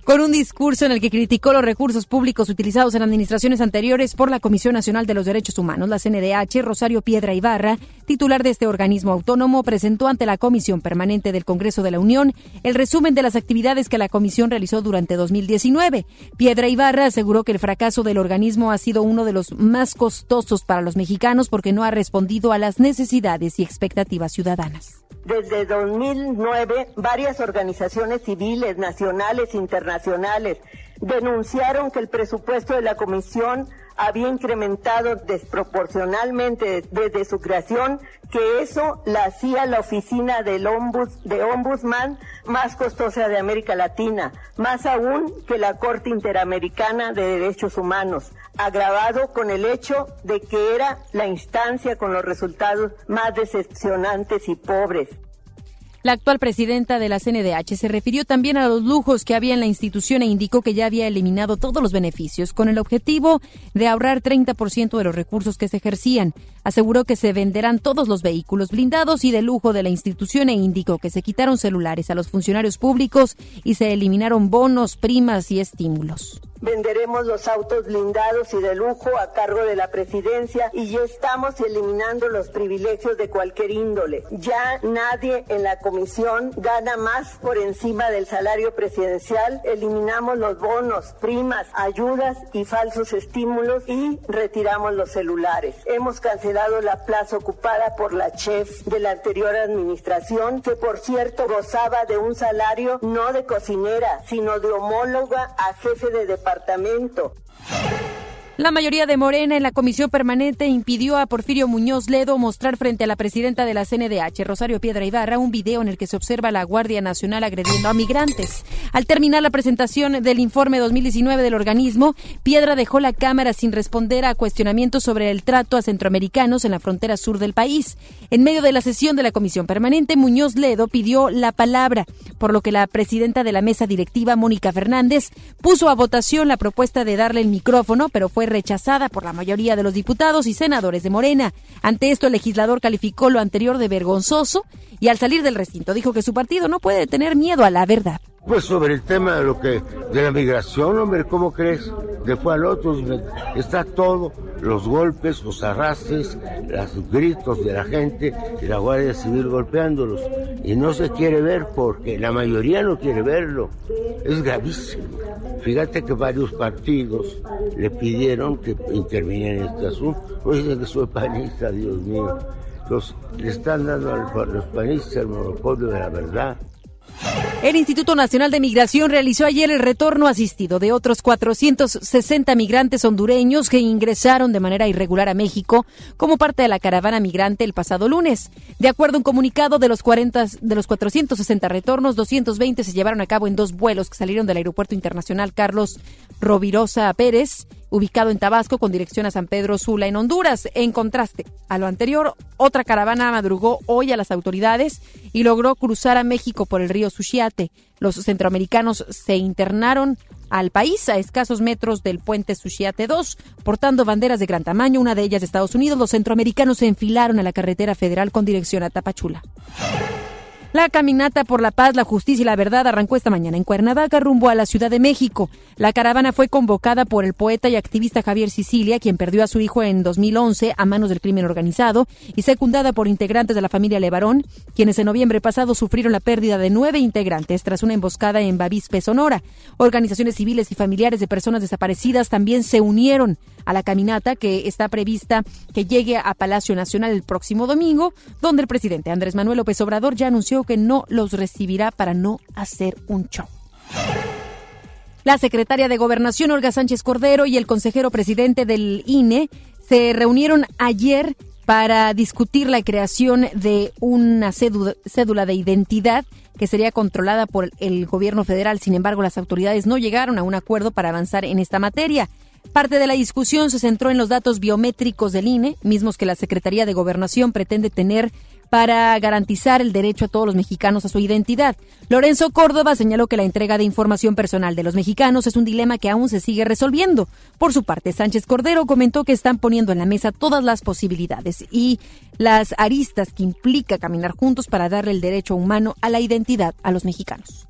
con un discurso en el que criticó los recursos públicos utilizados en administraciones anteriores por la Comisión Nacional de los Derechos Humanos, la CNDH, Rosario Piedra Ibarra, titular de este organismo autónomo, presentó ante la Comisión Permanente del Congreso de la Unión el resumen de las actividades que la comisión realizó durante 2019. Piedra Ibarra aseguró que el fracaso del organismo ha sido uno de los más costosos para los mexicanos porque no ha respondido a las necesidades y expectativas ciudadanas. Desde 2009, varias organizaciones civiles, nacionales e internacionales denunciaron que el presupuesto de la Comisión había incrementado desproporcionalmente desde su creación, que eso la hacía la oficina del de Ombudsman más costosa de América Latina, más aún que la Corte Interamericana de Derechos Humanos, agravado con el hecho de que era la instancia con los resultados más decepcionantes y pobres. La actual presidenta de la CNDH se refirió también a los lujos que había en la institución e indicó que ya había eliminado todos los beneficios con el objetivo de ahorrar 30% de los recursos que se ejercían. Aseguró que se venderán todos los vehículos blindados y de lujo de la institución e indicó que se quitaron celulares a los funcionarios públicos y se eliminaron bonos, primas y estímulos venderemos los autos blindados y de lujo a cargo de la presidencia y ya estamos eliminando los privilegios de cualquier índole. Ya nadie en la comisión gana más por encima del salario presidencial. Eliminamos los bonos, primas, ayudas y falsos estímulos y retiramos los celulares. Hemos cancelado la plaza ocupada por la chef de la anterior administración, que por cierto gozaba de un salario no de cocinera, sino de homóloga a jefe de departamento departamento la mayoría de Morena en la comisión permanente impidió a Porfirio Muñoz Ledo mostrar frente a la presidenta de la CNDH, Rosario Piedra Ibarra, un video en el que se observa a la Guardia Nacional agrediendo a migrantes. Al terminar la presentación del informe 2019 del organismo, Piedra dejó la Cámara sin responder a cuestionamientos sobre el trato a centroamericanos en la frontera sur del país. En medio de la sesión de la comisión permanente, Muñoz Ledo pidió la palabra, por lo que la presidenta de la mesa directiva, Mónica Fernández, puso a votación la propuesta de darle el micrófono, pero fue rechazada por la mayoría de los diputados y senadores de Morena. Ante esto, el legislador calificó lo anterior de vergonzoso y al salir del recinto dijo que su partido no puede tener miedo a la verdad. Pues sobre el tema de lo que de la migración, hombre, ¿cómo crees? Después al otro está todo, los golpes, los arrastres, los gritos de la gente y la Guardia Civil golpeándolos. Y no se quiere ver porque la mayoría no quiere verlo. Es gravísimo. Fíjate que varios partidos le pidieron que interviniera en este asunto. Pues dicen que soy panista, Dios mío. Los, le están dando a los panistas el monopolio de la verdad. El Instituto Nacional de Migración realizó ayer el retorno asistido de otros 460 migrantes hondureños que ingresaron de manera irregular a México como parte de la caravana migrante el pasado lunes. De acuerdo a un comunicado de los 40 de los 460 retornos, 220 se llevaron a cabo en dos vuelos que salieron del Aeropuerto Internacional Carlos Rovirosa Pérez ubicado en Tabasco con dirección a San Pedro Sula en Honduras. En contraste a lo anterior, otra caravana madrugó hoy a las autoridades y logró cruzar a México por el río Suchiate. Los centroamericanos se internaron al país a escasos metros del puente Suchiate 2, portando banderas de gran tamaño, una de ellas de Estados Unidos. Los centroamericanos se enfilaron a la carretera federal con dirección a Tapachula. La caminata por la paz, la justicia y la verdad arrancó esta mañana en Cuernavaca rumbo a la Ciudad de México. La caravana fue convocada por el poeta y activista Javier Sicilia, quien perdió a su hijo en 2011 a manos del crimen organizado, y secundada por integrantes de la familia Levarón, quienes en noviembre pasado sufrieron la pérdida de nueve integrantes tras una emboscada en Bavispe, Sonora. Organizaciones civiles y familiares de personas desaparecidas también se unieron a la caminata que está prevista que llegue a Palacio Nacional el próximo domingo, donde el presidente Andrés Manuel López Obrador ya anunció que no los recibirá para no hacer un show. La secretaria de Gobernación, Olga Sánchez Cordero, y el consejero presidente del INE se reunieron ayer para discutir la creación de una cédula de identidad que sería controlada por el gobierno federal. Sin embargo, las autoridades no llegaron a un acuerdo para avanzar en esta materia. Parte de la discusión se centró en los datos biométricos del INE, mismos que la Secretaría de Gobernación pretende tener para garantizar el derecho a todos los mexicanos a su identidad. Lorenzo Córdoba señaló que la entrega de información personal de los mexicanos es un dilema que aún se sigue resolviendo. Por su parte, Sánchez Cordero comentó que están poniendo en la mesa todas las posibilidades y las aristas que implica caminar juntos para darle el derecho humano a la identidad a los mexicanos.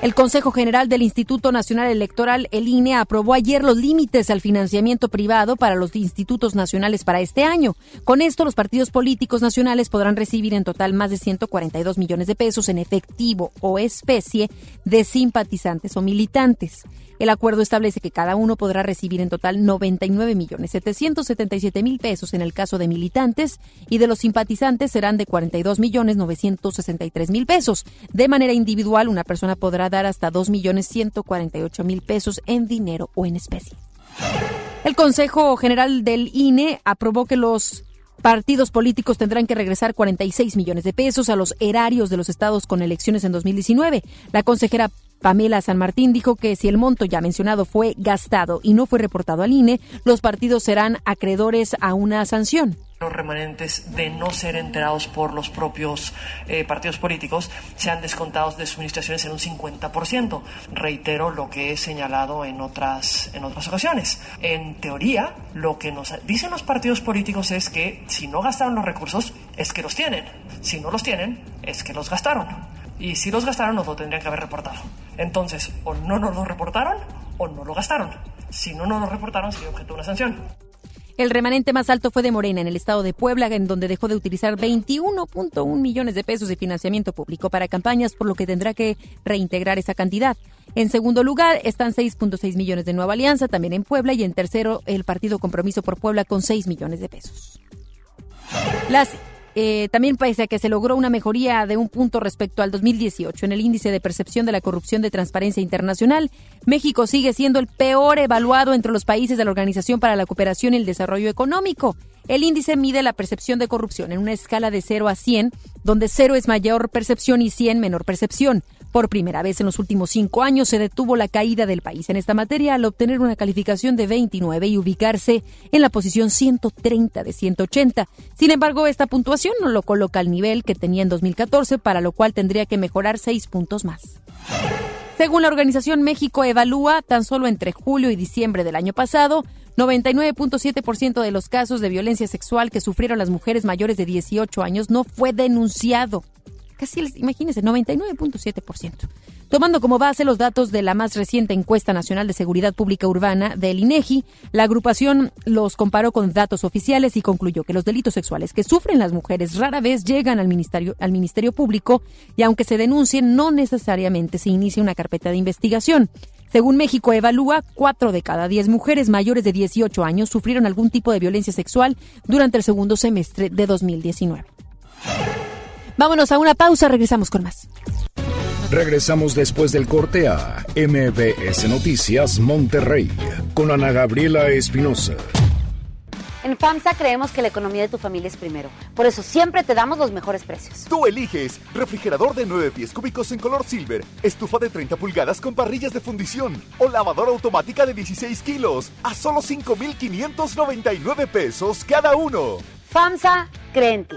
El Consejo General del Instituto Nacional Electoral, el INE, aprobó ayer los límites al financiamiento privado para los institutos nacionales para este año. Con esto, los partidos políticos nacionales podrán recibir en total más de 142 millones de pesos en efectivo o especie de simpatizantes o militantes. El acuerdo establece que cada uno podrá recibir en total 99 millones 777 mil pesos en el caso de militantes y de los simpatizantes serán de 42 millones 963 mil pesos. De manera individual, una persona podrá dar hasta 2 millones 148 mil pesos en dinero o en especie. El Consejo General del INE aprobó que los partidos políticos tendrán que regresar 46 millones de pesos a los erarios de los estados con elecciones en 2019. La consejera Pamela San Martín dijo que si el monto ya mencionado fue gastado y no fue reportado al INE, los partidos serán acreedores a una sanción los remanentes de no ser enterados por los propios eh, partidos políticos sean descontados de suministraciones en un 50%. Reitero lo que he señalado en otras, en otras ocasiones. En teoría, lo que nos dicen los partidos políticos es que si no gastaron los recursos, es que los tienen. Si no los tienen, es que los gastaron. Y si los gastaron, nos lo tendrían que haber reportado. Entonces, o no nos lo reportaron o no lo gastaron. Si no nos lo reportaron, sería objeto de una sanción. El remanente más alto fue de Morena, en el estado de Puebla, en donde dejó de utilizar 21.1 millones de pesos de financiamiento público para campañas, por lo que tendrá que reintegrar esa cantidad. En segundo lugar están 6.6 millones de Nueva Alianza, también en Puebla, y en tercero el Partido Compromiso por Puebla con 6 millones de pesos. Las eh, también pese a que se logró una mejoría de un punto respecto al 2018 en el índice de percepción de la corrupción de Transparencia Internacional, México sigue siendo el peor evaluado entre los países de la Organización para la Cooperación y el Desarrollo Económico. El índice mide la percepción de corrupción en una escala de 0 a 100, donde 0 es mayor percepción y 100 menor percepción. Por primera vez en los últimos cinco años se detuvo la caída del país en esta materia al obtener una calificación de 29 y ubicarse en la posición 130 de 180. Sin embargo, esta puntuación no lo coloca al nivel que tenía en 2014, para lo cual tendría que mejorar seis puntos más. Según la organización México Evalúa, tan solo entre julio y diciembre del año pasado, 99.7% de los casos de violencia sexual que sufrieron las mujeres mayores de 18 años no fue denunciado casi, imagínense, 99.7%. Tomando como base los datos de la más reciente encuesta nacional de seguridad pública urbana del INEGI, la agrupación los comparó con datos oficiales y concluyó que los delitos sexuales que sufren las mujeres rara vez llegan al ministerio, al ministerio público y aunque se denuncien no necesariamente se inicia una carpeta de investigación. Según México Evalúa, cuatro de cada diez mujeres mayores de 18 años sufrieron algún tipo de violencia sexual durante el segundo semestre de 2019. Vámonos a una pausa, regresamos con más. Regresamos después del corte a MBS Noticias Monterrey con Ana Gabriela Espinosa. En FAMSA creemos que la economía de tu familia es primero. Por eso siempre te damos los mejores precios. Tú eliges refrigerador de 9 pies cúbicos en color silver, estufa de 30 pulgadas con parrillas de fundición o lavadora automática de 16 kilos a solo 5,599 pesos cada uno. FAMSA cree en ti.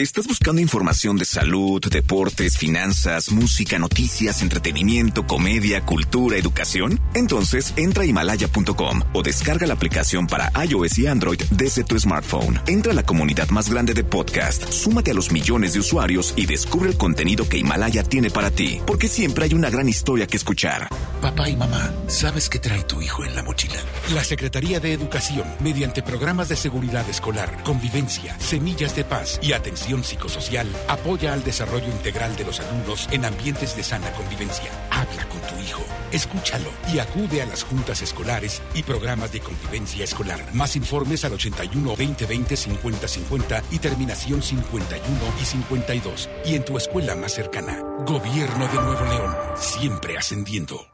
¿Estás buscando información de salud, deportes, finanzas, música, noticias, entretenimiento, comedia, cultura, educación? Entonces entra a himalaya.com o descarga la aplicación para iOS y Android desde tu smartphone. Entra a la comunidad más grande de podcast, súmate a los millones de usuarios y descubre el contenido que Himalaya tiene para ti, porque siempre hay una gran historia que escuchar. Papá y mamá, ¿sabes qué trae tu hijo en la mochila? La Secretaría de Educación, mediante programas de seguridad escolar, convivencia, semillas de paz y atención psicosocial, apoya al desarrollo integral de los alumnos en ambientes de sana convivencia. Habla con tu hijo, escúchalo y acude a las juntas escolares y programas de convivencia escolar. Más informes al 81 2020 50 50 y terminación 51 y 52. Y en tu escuela más cercana. Gobierno de Nuevo León, siempre ascendiendo.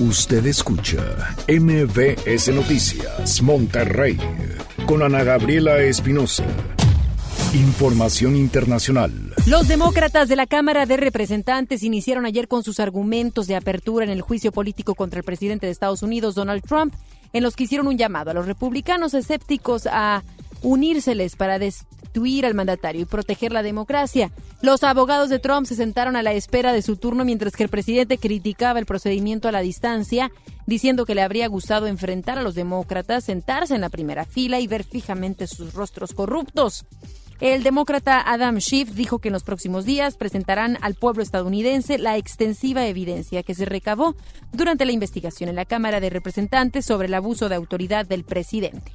Usted escucha MBS Noticias Monterrey con Ana Gabriela Espinosa. Información internacional. Los demócratas de la Cámara de Representantes iniciaron ayer con sus argumentos de apertura en el juicio político contra el presidente de Estados Unidos, Donald Trump, en los que hicieron un llamado a los republicanos escépticos a unírseles para destituir al mandatario y proteger la democracia. Los abogados de Trump se sentaron a la espera de su turno mientras que el presidente criticaba el procedimiento a la distancia, diciendo que le habría gustado enfrentar a los demócratas, sentarse en la primera fila y ver fijamente sus rostros corruptos. El demócrata Adam Schiff dijo que en los próximos días presentarán al pueblo estadounidense la extensiva evidencia que se recabó durante la investigación en la Cámara de Representantes sobre el abuso de autoridad del presidente.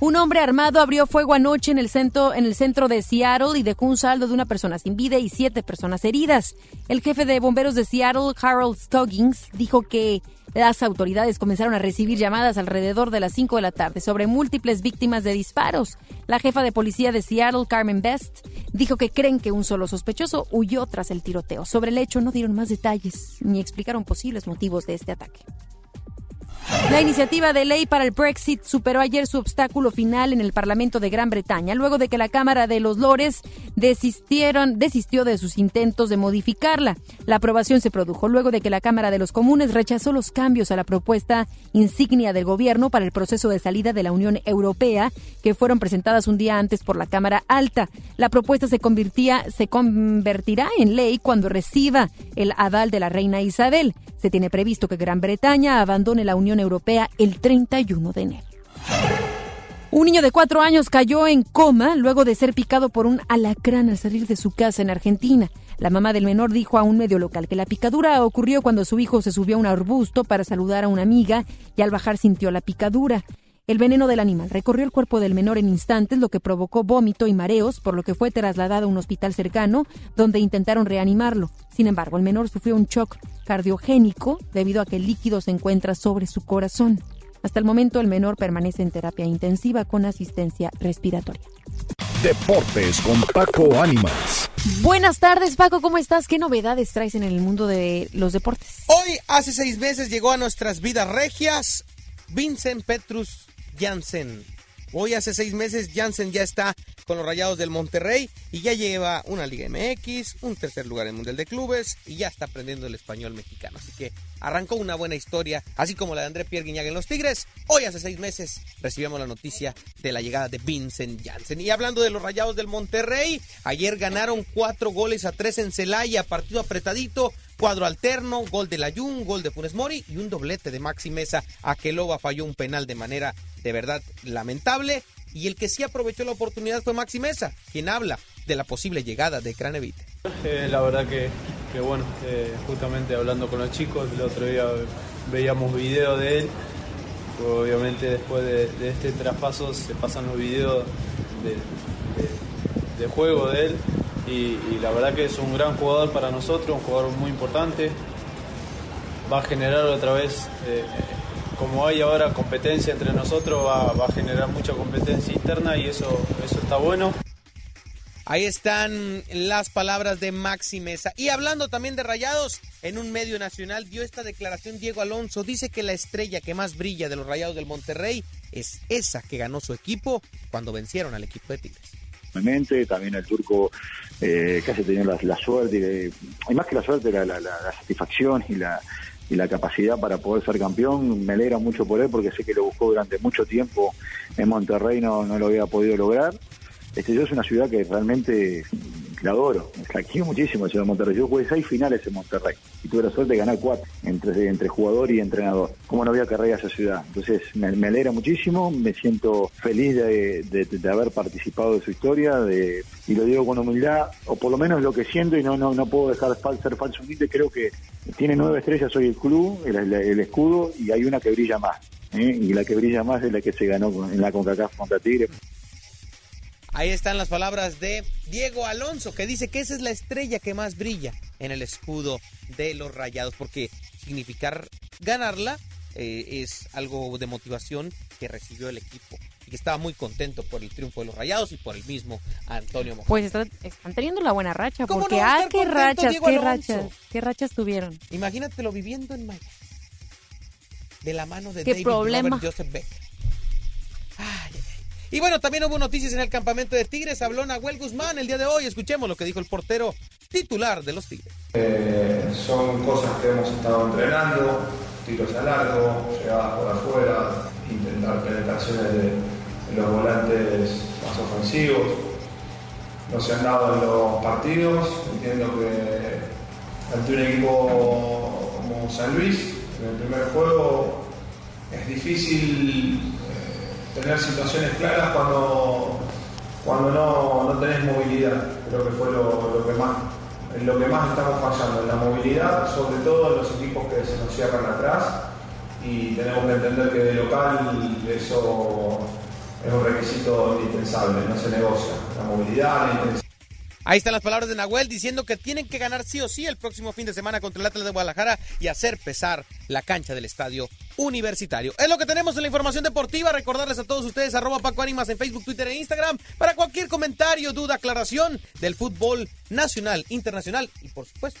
Un hombre armado abrió fuego anoche en el, centro, en el centro de Seattle y dejó un saldo de una persona sin vida y siete personas heridas. El jefe de bomberos de Seattle, Harold Stoggins, dijo que las autoridades comenzaron a recibir llamadas alrededor de las 5 de la tarde sobre múltiples víctimas de disparos. La jefa de policía de Seattle, Carmen Best, dijo que creen que un solo sospechoso huyó tras el tiroteo. Sobre el hecho no dieron más detalles ni explicaron posibles motivos de este ataque. La iniciativa de ley para el Brexit superó ayer su obstáculo final en el Parlamento de Gran Bretaña, luego de que la Cámara de los Lores desistieron, desistió de sus intentos de modificarla. La aprobación se produjo luego de que la Cámara de los Comunes rechazó los cambios a la propuesta insignia del gobierno para el proceso de salida de la Unión Europea, que fueron presentadas un día antes por la Cámara Alta. La propuesta se, convertía, se convertirá en ley cuando reciba el aval de la reina Isabel. Se tiene previsto que Gran Bretaña abandone la Unión Europea el 31 de enero. Un niño de cuatro años cayó en coma luego de ser picado por un alacrán al salir de su casa en Argentina. La mamá del menor dijo a un medio local que la picadura ocurrió cuando su hijo se subió a un arbusto para saludar a una amiga y al bajar sintió la picadura. El veneno del animal recorrió el cuerpo del menor en instantes, lo que provocó vómito y mareos, por lo que fue trasladado a un hospital cercano, donde intentaron reanimarlo. Sin embargo, el menor sufrió un shock cardiogénico debido a que el líquido se encuentra sobre su corazón. Hasta el momento, el menor permanece en terapia intensiva con asistencia respiratoria. Deportes con Paco Ánimas. Buenas tardes, Paco, ¿cómo estás? ¿Qué novedades traes en el mundo de los deportes? Hoy, hace seis meses, llegó a nuestras vidas regias Vincent Petrus Jansen. Hoy hace seis meses Jansen ya está con los Rayados del Monterrey y ya lleva una Liga MX, un tercer lugar en el Mundial de Clubes y ya está aprendiendo el español mexicano. Así que arrancó una buena historia, así como la de André Pierre Guiñaga en los Tigres. Hoy hace seis meses recibimos la noticia de la llegada de Vincent Jansen. Y hablando de los Rayados del Monterrey, ayer ganaron cuatro goles a tres en Celaya, partido apretadito cuadro alterno, gol de Layun, gol de Funes Mori y un doblete de Maxi Mesa. Aqueloba falló un penal de manera de verdad lamentable. Y el que sí aprovechó la oportunidad fue Maxi Mesa, quien habla de la posible llegada de Cranevite. Eh, la verdad que, bueno, eh, justamente hablando con los chicos, el otro día veíamos videos de él. Obviamente después de, este traspaso se pasan los videos de, juego de él y, y, la verdad que es un gran jugador para nosotros, un jugador muy importante. Va a generar otra vez, eh, como hay ahora competencia entre nosotros, va, va, a generar mucha competencia interna y eso, eso está bueno. Ahí están las palabras de Maxi Mesa. Y hablando también de Rayados, en un medio nacional dio esta declaración Diego Alonso. Dice que la estrella que más brilla de los Rayados del Monterrey es esa que ganó su equipo cuando vencieron al equipo de Tigres también el turco eh, casi tenía la, la suerte, y, y, más que la suerte, la, la, la, satisfacción y la, y la capacidad para poder ser campeón. Me alegra mucho por él porque sé que lo buscó durante mucho tiempo en Monterrey, no, no lo había podido lograr. Este, yo es una ciudad que realmente la adoro, la quiero muchísimo, ciudad de Monterrey. Yo jugué seis finales en Monterrey y tuve la suerte de ganar cuatro entre, entre jugador y entrenador. ¿Cómo no había carrera esa ciudad? Entonces me, alegra muchísimo, me siento feliz de, de, haber participado de su historia de, y lo digo con humildad, o por lo menos lo que siento y no, no, no puedo dejar de ser falso humilde, creo que tiene nueve estrellas hoy el club, el escudo y hay una que brilla más. ¿eh? Y la que brilla más es la que se ganó en la CONCACAF contra Tigre. Ahí están las palabras de Diego Alonso, que dice que esa es la estrella que más brilla en el escudo de los Rayados, porque significar ganarla eh, es algo de motivación que recibió el equipo y que estaba muy contento por el triunfo de los Rayados y por el mismo Antonio Mohamed. Pues están, están teniendo la buena racha, porque no ah, qué rachas, Diego qué Alonso? rachas, qué rachas tuvieron. Imagínatelo viviendo en Miami, de la mano de ¿Qué David problema? Robert Joseph Beck. Y bueno, también hubo noticias en el campamento de Tigres. Habló Nahuel Guzmán el día de hoy. Escuchemos lo que dijo el portero titular de los Tigres. Eh, son cosas que hemos estado entrenando, tiros a largo, llegadas por afuera, intentar penetraciones de, de los volantes más ofensivos. No se han dado en los partidos. Entiendo que ante un equipo como San Luis, en el primer juego, es difícil tener situaciones claras cuando, cuando no, no tenés movilidad. Creo que fue lo, lo, que más, lo que más estamos fallando, en la movilidad, sobre todo en los equipos que se nos cierran atrás. Y tenemos que entender que de local eso es un requisito indispensable, no se negocia. La movilidad, la intensidad. Ahí están las palabras de Nahuel diciendo que tienen que ganar sí o sí el próximo fin de semana contra el Atlas de Guadalajara y hacer pesar la cancha del estadio universitario. Es lo que tenemos en la información deportiva. Recordarles a todos ustedes arroba Paco Ánimas en Facebook, Twitter e Instagram para cualquier comentario, duda, aclaración del fútbol nacional, internacional y por supuesto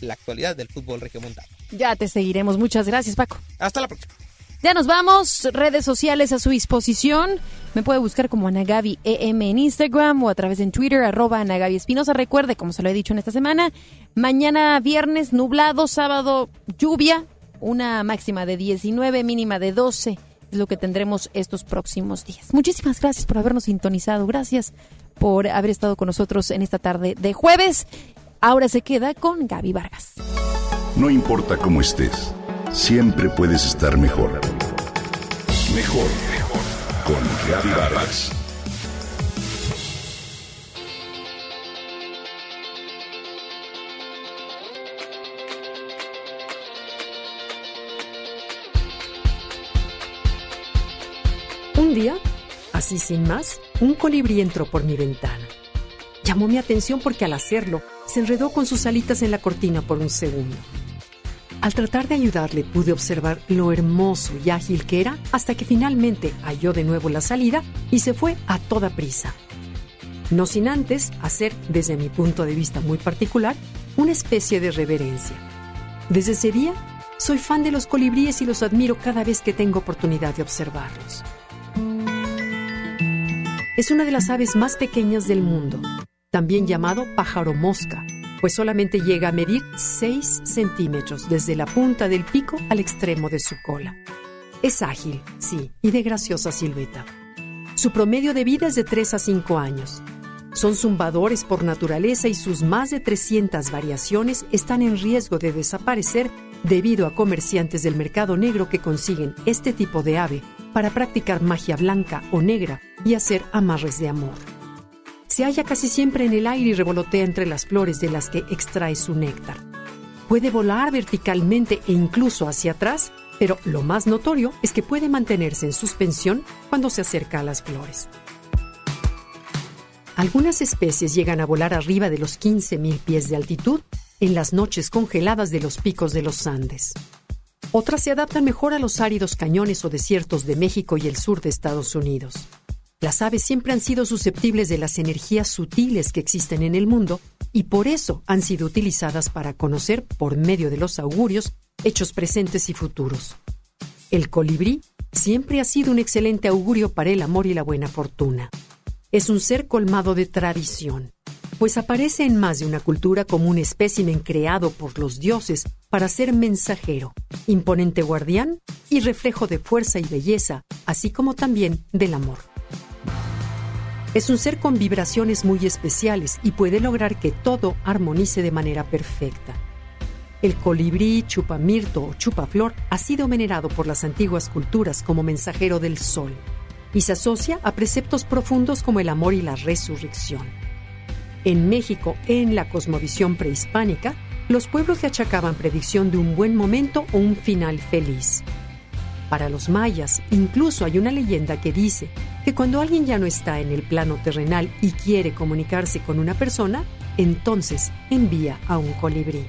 la actualidad del fútbol regiomontano. Ya te seguiremos. Muchas gracias, Paco. Hasta la próxima. Ya nos vamos, redes sociales a su disposición. Me puede buscar como Anagabi EM en Instagram o a través de Twitter, arroba Anagabi Espinosa. Recuerde, como se lo he dicho en esta semana, mañana viernes nublado, sábado lluvia, una máxima de 19, mínima de 12. Es lo que tendremos estos próximos días. Muchísimas gracias por habernos sintonizado. Gracias por haber estado con nosotros en esta tarde de jueves. Ahora se queda con Gaby Vargas. No importa cómo estés, siempre puedes estar mejor. Mejor, mejor. con Gaby. Un día, así sin más, un colibrí entró por mi ventana. Llamó mi atención porque al hacerlo, se enredó con sus alitas en la cortina por un segundo. Al tratar de ayudarle pude observar lo hermoso y ágil que era hasta que finalmente halló de nuevo la salida y se fue a toda prisa. No sin antes hacer, desde mi punto de vista muy particular, una especie de reverencia. Desde ese día, soy fan de los colibríes y los admiro cada vez que tengo oportunidad de observarlos. Es una de las aves más pequeñas del mundo, también llamado pájaro mosca, pues solamente llega a medir 6 centímetros desde la punta del pico al extremo de su cola. Es ágil, sí, y de graciosa silueta. Su promedio de vida es de 3 a 5 años. Son zumbadores por naturaleza y sus más de 300 variaciones están en riesgo de desaparecer debido a comerciantes del mercado negro que consiguen este tipo de ave para practicar magia blanca o negra y hacer amarres de amor. Se halla casi siempre en el aire y revolotea entre las flores de las que extrae su néctar. Puede volar verticalmente e incluso hacia atrás, pero lo más notorio es que puede mantenerse en suspensión cuando se acerca a las flores. Algunas especies llegan a volar arriba de los 15.000 pies de altitud en las noches congeladas de los picos de los Andes. Otras se adaptan mejor a los áridos cañones o desiertos de México y el sur de Estados Unidos. Las aves siempre han sido susceptibles de las energías sutiles que existen en el mundo y por eso han sido utilizadas para conocer, por medio de los augurios, hechos presentes y futuros. El colibrí siempre ha sido un excelente augurio para el amor y la buena fortuna. Es un ser colmado de tradición, pues aparece en más de una cultura como un espécimen creado por los dioses para ser mensajero, imponente guardián y reflejo de fuerza y belleza, así como también del amor. Es un ser con vibraciones muy especiales y puede lograr que todo armonice de manera perfecta. El colibrí, chupamirto o chupaflor ha sido venerado por las antiguas culturas como mensajero del sol y se asocia a preceptos profundos como el amor y la resurrección. En México, en la cosmovisión prehispánica, los pueblos le achacaban predicción de un buen momento o un final feliz. Para los mayas, incluso hay una leyenda que dice que cuando alguien ya no está en el plano terrenal y quiere comunicarse con una persona, entonces envía a un colibrí.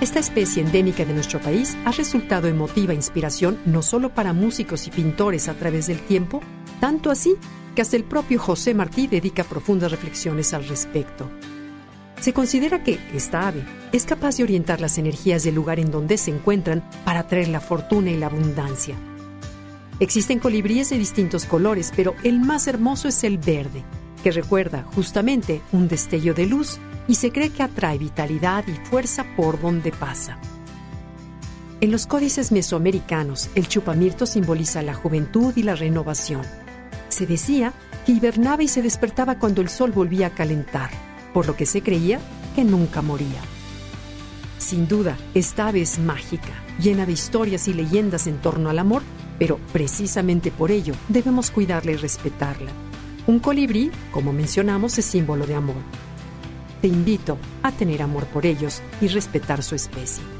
Esta especie endémica de nuestro país ha resultado emotiva inspiración no solo para músicos y pintores a través del tiempo, tanto así que hasta el propio José Martí dedica profundas reflexiones al respecto. Se considera que esta ave es capaz de orientar las energías del lugar en donde se encuentran para traer la fortuna y la abundancia. Existen colibríes de distintos colores, pero el más hermoso es el verde, que recuerda justamente un destello de luz y se cree que atrae vitalidad y fuerza por donde pasa. En los códices mesoamericanos, el chupamirto simboliza la juventud y la renovación. Se decía que hibernaba y se despertaba cuando el sol volvía a calentar, por lo que se creía que nunca moría. Sin duda, esta ave es mágica, llena de historias y leyendas en torno al amor, pero precisamente por ello debemos cuidarla y respetarla. Un colibrí, como mencionamos, es símbolo de amor. Te invito a tener amor por ellos y respetar su especie.